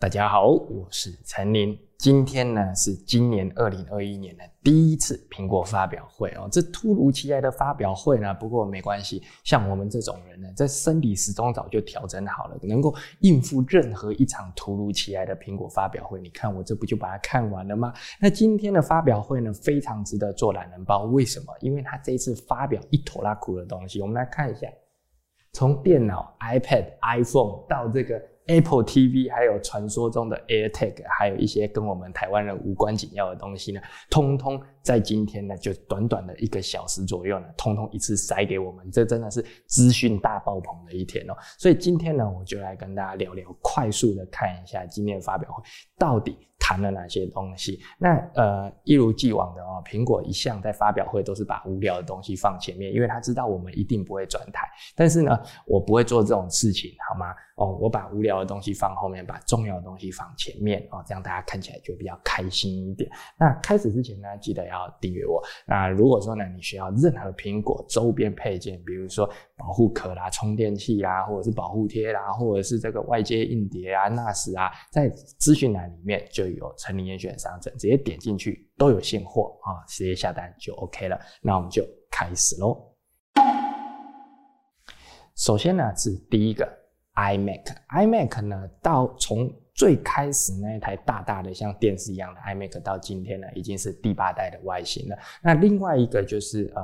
大家好，我是陈林。今天呢是今年二零二一年的第一次苹果发表会哦，这突如其来的发表会呢，不过没关系，像我们这种人呢，在生理时钟早就调整好了，能够应付任何一场突如其来的苹果发表会。你看我这不就把它看完了吗？那今天的发表会呢，非常值得做懒人包。为什么？因为他这一次发表一坨拉苦的东西。我们来看一下，从电脑、iPad、iPhone 到这个。Apple TV，还有传说中的 AirTag，还有一些跟我们台湾人无关紧要的东西呢，通通在今天呢，就短短的一个小时左右呢，通通一次塞给我们，这真的是资讯大爆棚的一天哦。所以今天呢，我就来跟大家聊聊，快速的看一下今天发表会到底。谈了哪些东西？那呃，一如既往的哦，苹果一向在发表会都是把无聊的东西放前面，因为他知道我们一定不会转台。但是呢，我不会做这种事情，好吗？哦，我把无聊的东西放后面，把重要的东西放前面哦，这样大家看起来就比较开心一点。那开始之前呢，记得要订阅我。那如果说呢，你需要任何苹果周边配件，比如说保护壳啦、充电器啦，或者是保护贴啦，或者是这个外接硬碟啊、NAS 啊，在资讯栏里面就有。成林严选商城，直接点进去都有现货啊，直接下单就 OK 了。那我们就开始喽。首先呢是第一个 iMac，iMac 呢到从。最开始那一台大大的像电视一样的 iMac，到今天呢已经是第八代的外形了。那另外一个就是呃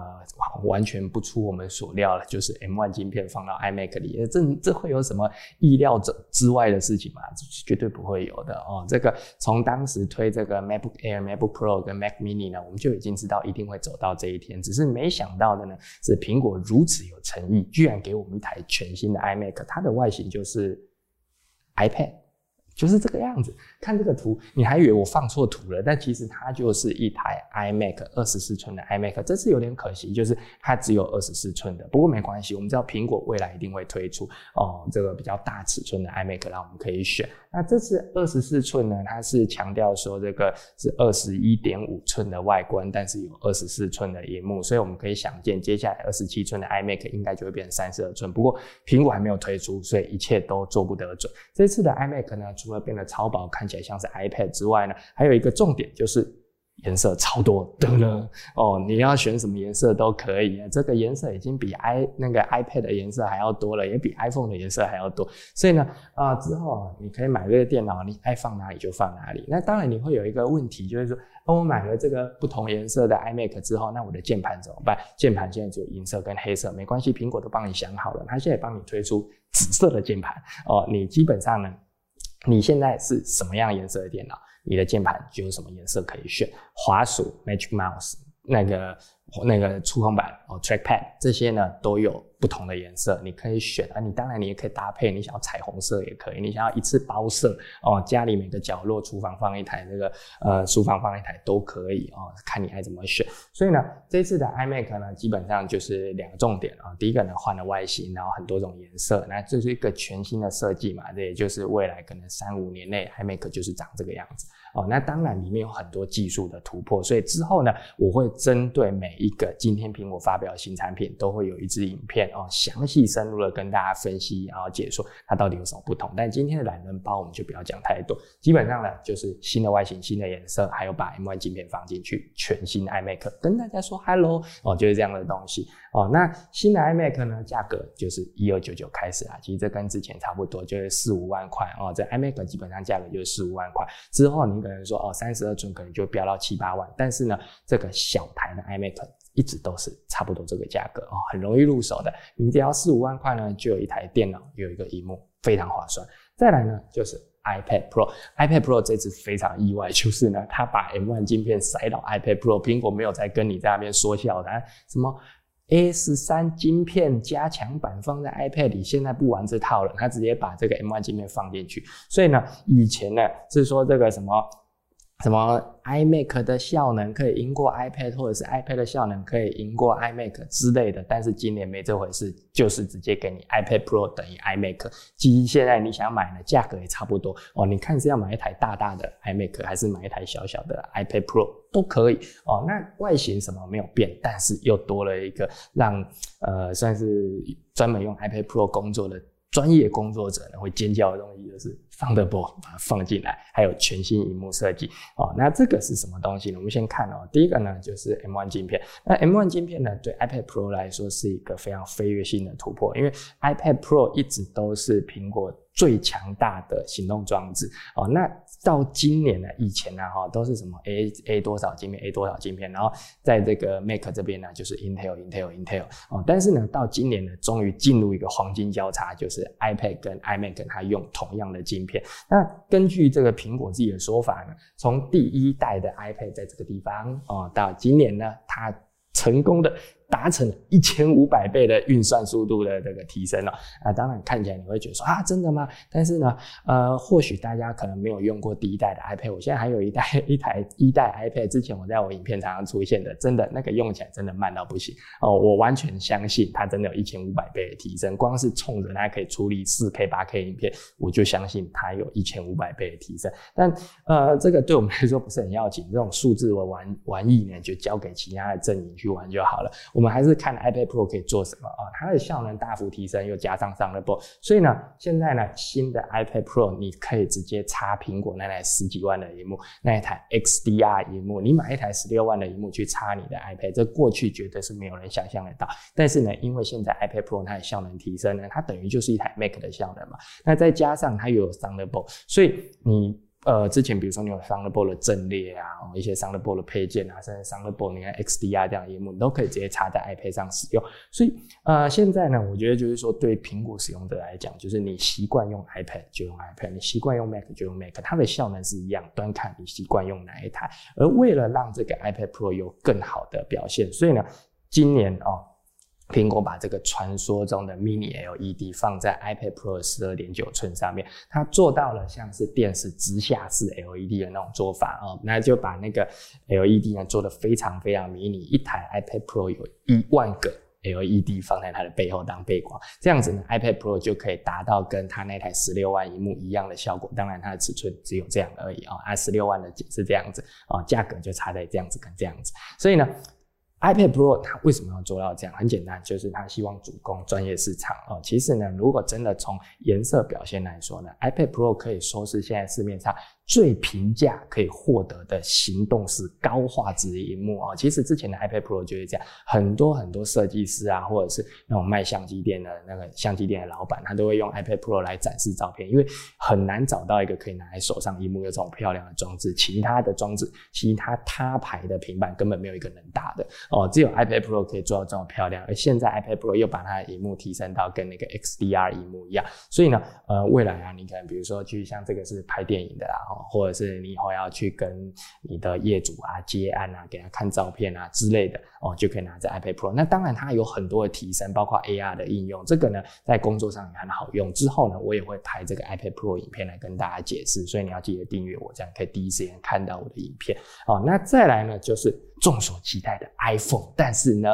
完全不出我们所料了，就是 M1 晶片放到 iMac 里，这这会有什么意料之之外的事情吗？绝对不会有的哦。这个从当时推这个 MacBook Air、MacBook Pro 跟 Mac Mini 呢，我们就已经知道一定会走到这一天，只是没想到的呢是苹果如此有诚意，居然给我们一台全新的 iMac，它的外形就是 iPad。就是这个样子，看这个图，你还以为我放错图了，但其实它就是一台 iMac 二十四寸的 iMac，这次有点可惜，就是它只有二十四寸的。不过没关系，我们知道苹果未来一定会推出哦，这个比较大尺寸的 iMac，让我们可以选。那这次二十四寸呢，它是强调说这个是二十一点五寸的外观，但是有二十四寸的荧幕，所以我们可以想见，接下来二十七寸的 iMac 应该就会变成三十二寸。不过苹果还没有推出，所以一切都做不得准。这次的 iMac 呢？除了变得超薄，看起来像是 iPad 之外呢，还有一个重点就是颜色超多的呢哦。你要选什么颜色都可以，这个颜色已经比 i 那个 iPad 的颜色还要多了，也比 iPhone 的颜色还要多。所以呢，啊之后，你可以买这个电脑，你爱放哪里就放哪里。那当然你会有一个问题，就是说，当我买了这个不同颜色的 iMac 之后，那我的键盘怎么办？键盘现在只有银色跟黑色，没关系，苹果都帮你想好了，它现在帮你推出紫色的键盘哦。你基本上呢。你现在是什么样颜色的电脑？你的键盘就有什么颜色可以选。滑鼠 Magic Mouse 那个那个触控板哦，Trackpad 这些呢都有。不同的颜色你可以选啊，你当然你也可以搭配，你想要彩虹色也可以，你想要一次包色哦，家里每个角落，厨房放一台，那个呃书房放一台都可以哦，看你爱怎么选。所以呢，这次的 iMac 呢，基本上就是两个重点啊，第一个呢换了外形，然后很多种颜色，那这是一个全新的设计嘛，这也就是未来可能三五年内 iMac 就是长这个样子哦。那当然里面有很多技术的突破，所以之后呢，我会针对每一个今天苹果发表新产品，都会有一支影片。哦，详细深入的跟大家分析，然后解说它到底有什么不同。但今天的懒人包我们就不要讲太多，基本上呢就是新的外形、新的颜色，还有把 M1 镜片放进去，全新的 iMac 跟大家说 Hello 哦，就是这样的东西哦。那新的 iMac 呢，价格就是一二九九开始啊，其实这跟之前差不多，就是四五万块哦。这 iMac 基本上价格就是四五万块，之后你可能说哦，三十二寸可能就飙到七八万，但是呢，这个小台的 iMac。一直都是差不多这个价格哦，很容易入手的。你只要四五万块呢，就有一台电脑，有一个荧幕，非常划算。再来呢，就是 iPad Pro，iPad Pro 这次非常意外，就是呢，它把 M1 镜片塞到 iPad Pro，苹果没有在跟你在那边说笑的，什么 A 十三晶片加强版放在 iPad 里，现在不玩这套了，它直接把这个 M1 镜片放进去。所以呢，以前呢是说这个什么。什么 iMac 的效能可以赢过 iPad，或者是 iPad 的效能可以赢过 iMac 之类的，但是今年没这回事，就是直接给你 iPad Pro 等于 iMac。机现在你想买呢，价格也差不多哦。你看是要买一台大大的 iMac，还是买一台小小的 iPad Pro 都可以哦。那外形什么没有变，但是又多了一个让呃算是专门用 iPad Pro 工作的专业工作者呢会尖叫的东西，就是 Thunderbolt 把它放进来，还有全新荧幕设计哦。那这个是什么东西呢？我们先看哦，第一个呢就是 M1 镜片。那 M1 镜片呢，对 iPad Pro 来说是一个非常飞跃性的突破，因为 iPad Pro 一直都是苹果。最强大的行动装置哦，那到今年呢，以前呢哈都是什么 A A 多少镜片 A 多少镜片，然后在这个 Mac 这边呢就是 Intel Intel Intel 哦，但是呢到今年呢终于进入一个黄金交叉，就是 iPad 跟 iMac 它用同样的镜片。那根据这个苹果自己的说法呢，从第一代的 iPad 在这个地方哦，到今年呢它成功的。达成了一千五百倍的运算速度的这个提升了啊！当然看起来你会觉得说啊，真的吗？但是呢，呃，或许大家可能没有用过第一代的 iPad，我现在还有一代一台一代 iPad，之前我在我影片常常出现的，真的那个用起来真的慢到不行哦！我完全相信它真的有一千五百倍的提升，光是冲着它可以处理四 K 八 K 影片，我就相信它有一千五百倍的提升。但呃，这个对我们来说不是很要紧，这种数字的玩玩意呢，就交给其他的阵营去玩就好了。我们还是看 iPad Pro 可以做什么啊？它的效能大幅提升，又加上上了 Board，所以呢，现在呢，新的 iPad Pro 你可以直接插苹果那台十几万的荧幕，那一台 XDR 荧幕，你买一台十六万的荧幕去插你的 iPad，这过去绝对是没有人想象得到。但是呢，因为现在 iPad Pro 它的效能提升呢，它等于就是一台 Mac 的效能嘛。那再加上它又有 Thunderbolt，所以你。呃，之前比如说你有 Thunderbolt 的阵列啊，一些 Thunderbolt 的配件啊，甚至 Thunderbolt 你看 XDR 这样的荧幕，你都可以直接插在 iPad 上使用。所以呃，现在呢，我觉得就是说对苹果使用者来讲，就是你习惯用 iPad 就用 iPad，你习惯用 Mac 就用 Mac，它的效能是一样，端看你习惯用哪一台。而为了让这个 iPad Pro 有更好的表现，所以呢，今年哦。苹果把这个传说中的 Mini LED 放在 iPad Pro 十二点九寸上面，它做到了像是电视直下式 LED 的那种做法啊，那就把那个 LED 呢做的非常非常迷你，一台 iPad Pro 有一万个 LED 放在它的背后当背光，这样子呢 iPad Pro 就可以达到跟它那台十六万荧幕一样的效果，当然它的尺寸只有这样而已啊，啊十六万的是这样子啊，价格就差在这样子跟这样子，所以呢。iPad Pro 它为什么要做到这样？很简单，就是它希望主攻专业市场哦。其实呢，如果真的从颜色表现来说呢，iPad Pro 可以说是现在市面上。最平价可以获得的行动式高画质荧幕啊，其实之前的 iPad Pro 就是这样，很多很多设计师啊，或者是那种卖相机店的那个相机店的老板，他都会用 iPad Pro 来展示照片，因为很难找到一个可以拿在手上荧幕有这种漂亮的装置，其他的装置，其他他牌的平板根本没有一个能打的哦，只有 iPad Pro 可以做到这么漂亮，而现在 iPad Pro 又把它的荧幕提升到跟那个 XDR 荧幕一样，所以呢，呃，未来啊，你可能比如说去像这个是拍电影的啦。或者是你以后要去跟你的业主啊接案啊，给他看照片啊之类的哦，就可以拿着 iPad Pro。那当然它有很多的提升，包括 AR 的应用，这个呢在工作上也很好用。之后呢，我也会拍这个 iPad Pro 影片来跟大家解释，所以你要记得订阅我，这样可以第一时间看到我的影片哦。那再来呢，就是众所期待的 iPhone，但是呢。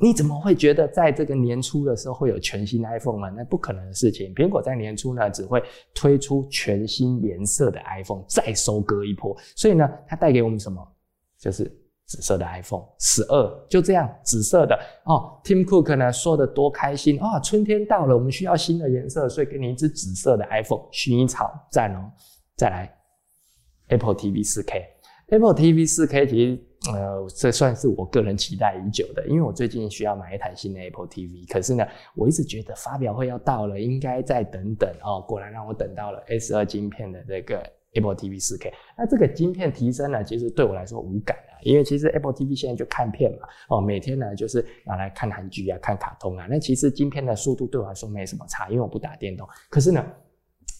你怎么会觉得在这个年初的时候会有全新 iPhone 呢？那不可能的事情。苹果在年初呢只会推出全新颜色的 iPhone，再收割一波。所以呢，它带给我们什么？就是紫色的 iPhone 十二，就这样紫色的哦。Tim Cook 呢说的多开心啊、哦！春天到了，我们需要新的颜色，所以给你一只紫色的 iPhone 薰衣草，赞哦。再来，Apple TV 四 K Apple TV 四 K 其实。呃，这算是我个人期待已久的，因为我最近需要买一台新的 Apple TV，可是呢，我一直觉得发表会要到了，应该再等等哦。果然让我等到了 S 二晶片的这个 Apple TV 4K。那这个晶片提升呢，其实对我来说无感啊，因为其实 Apple TV 现在就看片嘛，哦，每天呢就是拿来看韩剧啊、看卡通啊。那其实晶片的速度对我来说没什么差，因为我不打电动。可是呢，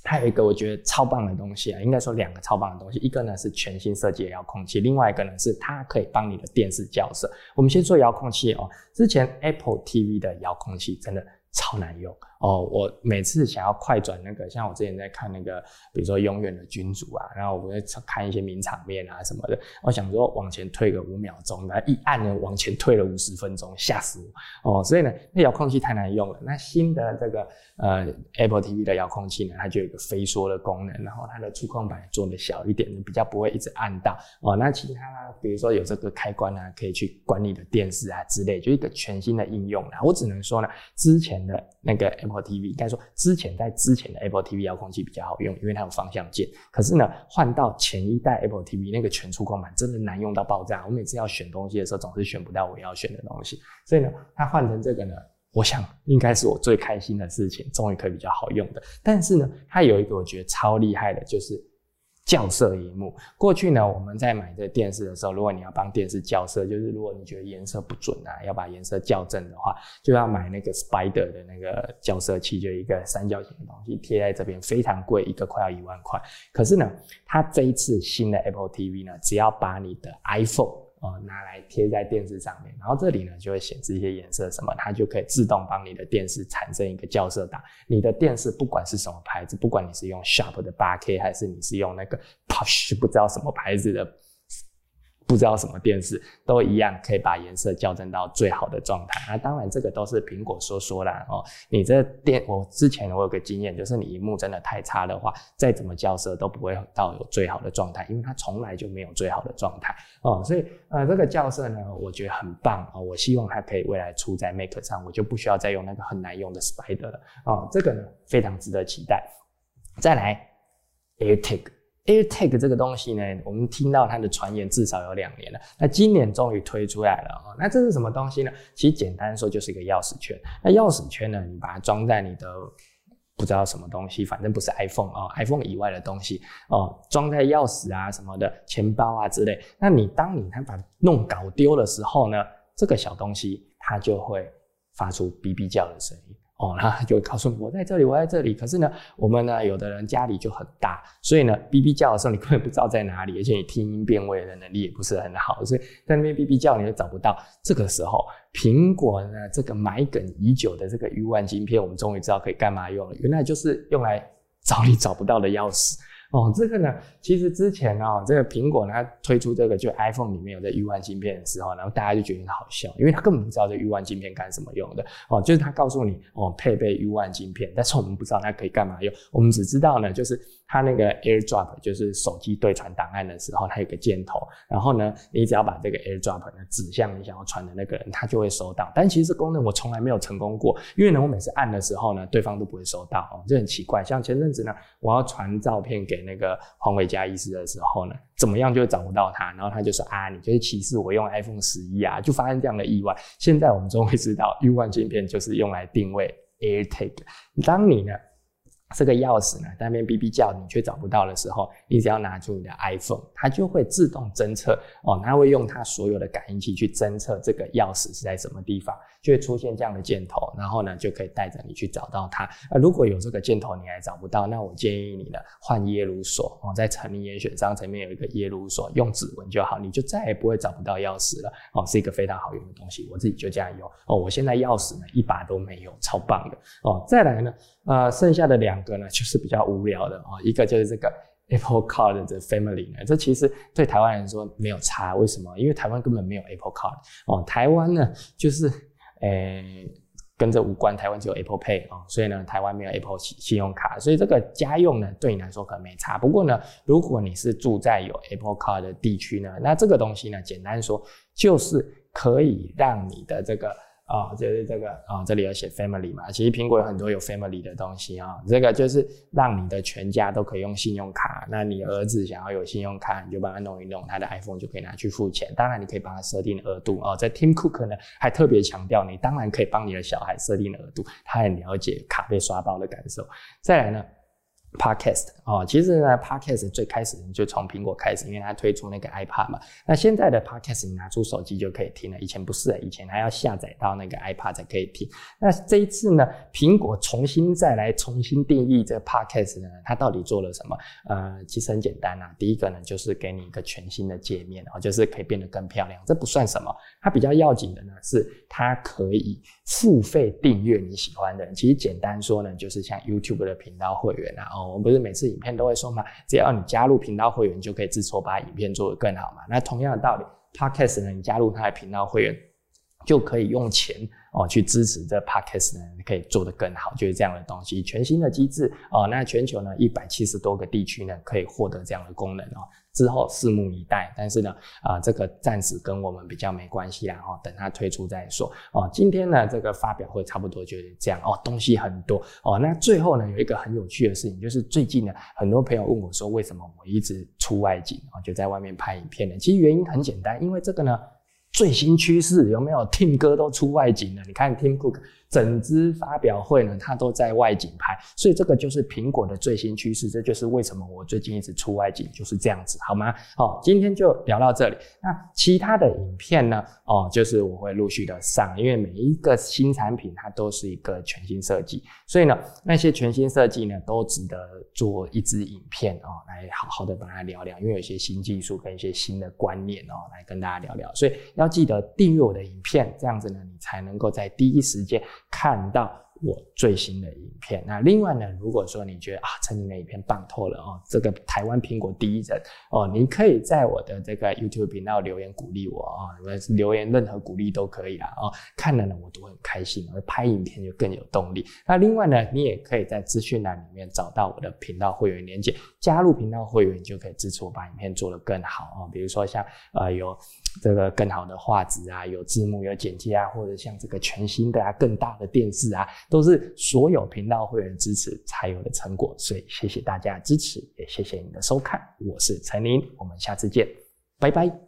还有一个我觉得超棒的东西啊，应该说两个超棒的东西，一个呢是全新设计的遥控器，另外一个呢是它可以帮你的电视校色。我们先说遥控器哦，之前 Apple TV 的遥控器真的超难用。哦，我每次想要快转那个，像我之前在看那个，比如说《永远的君主》啊，然后我在看一些名场面啊什么的，我想说往前退个五秒钟，然后一按呢往前退了五十分钟，吓死我！哦，所以呢，那遥控器太难用了。那新的这个呃 Apple TV 的遥控器呢，它就有一个飞缩的功能，然后它的触控板做的小一点，比较不会一直按到。哦，那其他比如说有这个开关啊，可以去管理的电视啊之类，就一个全新的应用啦。我只能说呢，之前的那个 Apple Apple TV，应该说之前在之前的 Apple TV 遥控器比较好用，因为它有方向键。可是呢，换到前一代 Apple TV 那个全触控板真的难用到爆炸，我每次要选东西的时候总是选不到我要选的东西。所以呢，它换成这个呢，我想应该是我最开心的事情，终于可以比较好用的。但是呢，它有一个我觉得超厉害的，就是。校色荧幕，过去呢，我们在买这电视的时候，如果你要帮电视校色，就是如果你觉得颜色不准啊，要把颜色校正的话，就要买那个 Spider 的那个校色器，就一个三角形的东西贴在这边，非常贵，一个快要一万块。可是呢，它这一次新的 Apple TV 呢，只要把你的 iPhone。哦，拿来贴在电视上面，然后这里呢就会显示一些颜色什么，它就可以自动帮你的电视产生一个校色档。你的电视不管是什么牌子，不管你是用 Sharp 的 8K 还是你是用那个 Push 不知道什么牌子的。不知道什么电视都一样，可以把颜色校正到最好的状态。那当然，这个都是苹果说说啦哦。你这电，我之前我有个经验，就是你荧幕真的太差的话，再怎么校色都不会到有最好的状态，因为它从来就没有最好的状态哦。所以呃，这个校色呢，我觉得很棒啊。我希望它可以未来出在 Mac 上，我就不需要再用那个很难用的 Spider 了哦。这个呢，非常值得期待。再来，AirTag。AirTag 这个东西呢，我们听到它的传言至少有两年了。那今年终于推出来了哦。那这是什么东西呢？其实简单说就是一个钥匙圈。那钥匙圈呢，你把它装在你的不知道什么东西，反正不是 iPhone 哦，iPhone 以外的东西哦，装在钥匙啊什么的、钱包啊之类。那你当你它把弄搞丢的时候呢，这个小东西它就会发出哔哔叫的声音。哦，他就告诉我在这里，我在这里。可是呢，我们呢，有的人家里就很大，所以呢，哔哔叫的时候你根本不知道在哪里，而且你听音辨位的能力也不是很好，所以在那边哔哔叫你就找不到。这个时候，苹果呢，这个埋梗已久的这个 U 万晶片，我们终于知道可以干嘛用了，原来就是用来找你找不到的钥匙。哦，这个呢，其实之前啊，这个苹果呢推出这个就 iPhone 里面有这 U1 芯片的时候，然后大家就觉得很好笑，因为他根本不知道这 U1 芯片干什么用的。哦，就是他告诉你哦，配备 U1 芯片，但是我们不知道它可以干嘛用，我们只知道呢，就是。它那个 AirDrop 就是手机对传档案的时候，它有个箭头，然后呢，你只要把这个 AirDrop 呢指向你想要传的那个人，他就会收到。但其实功能我从来没有成功过，因为呢，我每次按的时候呢，对方都不会收到哦，这很奇怪。像前阵子呢，我要传照片给那个黄伟嘉医师的时候呢，怎么样就找不到他，然后他就说啊，你就是歧视我用 iPhone 十一啊，就发生这样的意外。现在我们终于知道，U1 镜片就是用来定位 AirTag。当你呢？这个钥匙呢，那边哔哔叫，你却找不到的时候，你只要拿出你的 iPhone，它就会自动侦测哦，它会用它所有的感应器去侦测这个钥匙是在什么地方，就会出现这样的箭头，然后呢，就可以带着你去找到它。呃，如果有这个箭头你还找不到，那我建议你呢换耶鲁锁哦，在成立严选商层面有一个耶鲁锁，用指纹就好，你就再也不会找不到钥匙了哦，是一个非常好用的东西，我自己就这样用哦。我现在钥匙呢一把都没有，超棒的哦。再来呢，呃，剩下的两。两个呢，就是比较无聊的哦。一个就是这个 Apple Card 的 Family 呢，这其实对台湾人说没有差。为什么？因为台湾根本没有 Apple Card 哦。台湾呢，就是诶跟这无关，台湾只有 Apple Pay 哦，所以呢，台湾没有 Apple 信信用卡，所以这个家用呢，对你来说可能没差。不过呢，如果你是住在有 Apple Card 的地区呢，那这个东西呢，简单说就是可以让你的这个。啊，就是这个啊，这里有写 family 嘛。其实苹果有很多有 family 的东西啊。这个就是让你的全家都可以用信用卡。那你儿子想要有信用卡，你就帮他弄一弄，他的 iPhone 就可以拿去付钱。当然，你可以帮他设定额度哦。在 Tim Cook 呢，还特别强调，你当然可以帮你的小孩设定额度，他很了解卡被刷爆的感受。再来呢？Podcast 哦，其实呢，Podcast 最开始就从苹果开始，因为它推出那个 iPad 嘛。那现在的 Podcast 你拿出手机就可以听了，以前不是，以前还要下载到那个 iPad 才可以听。那这一次呢，苹果重新再来重新定义这个 Podcast 呢，它到底做了什么？呃，其实很简单啊。第一个呢，就是给你一个全新的界面哦，就是可以变得更漂亮。这不算什么，它比较要紧的呢，是它可以付费订阅你喜欢的人。其实简单说呢，就是像 YouTube 的频道会员啊。我们不是每次影片都会说嘛，只要你加入频道会员，就可以自筹把影片做得更好嘛。那同样的道理，Podcast 呢，你加入他的频道会员，就可以用钱哦去支持这 podcast 呢，可以做得更好，就是这样的东西，全新的机制哦。那全球呢一百七十多个地区呢可以获得这样的功能哦。之后拭目以待，但是呢，啊，这个暂时跟我们比较没关系啦，哦，等它推出再说哦。今天呢，这个发表会差不多就是这样哦，东西很多哦。那最后呢，有一个很有趣的事情，就是最近呢，很多朋友问我说，为什么我一直出外景啊，就在外面拍影片呢？其实原因很简单，因为这个呢，最新趋势有没有？Tim 哥都出外景了，你看 Tim Cook。整支发表会呢，它都在外景拍，所以这个就是苹果的最新趋势，这就是为什么我最近一直出外景就是这样子，好吗？好，今天就聊到这里。那其他的影片呢？哦，就是我会陆续的上，因为每一个新产品它都是一个全新设计，所以呢，那些全新设计呢都值得做一支影片哦，来好好的把它聊聊，因为有些新技术跟一些新的观念哦，来跟大家聊聊。所以要记得订阅我的影片，这样子呢，你才能够在第一时间。看到。我最新的影片。那另外呢，如果说你觉得啊，陈宁的影片棒透了哦，这个台湾苹果第一人哦，你可以在我的这个 YouTube 频道留言鼓励我啊，留言任何鼓励都可以啦哦，看了呢我都很开心，而拍影片就更有动力。那另外呢，你也可以在资讯栏里面找到我的频道会员链接，加入频道会员就可以支持我把影片做得更好啊，比如说像呃有这个更好的画质啊，有字幕、有剪接啊，或者像这个全新的啊、更大的电视啊。都是所有频道会员支持才有的成果，所以谢谢大家的支持，也谢谢你的收看。我是陈林，我们下次见，拜拜。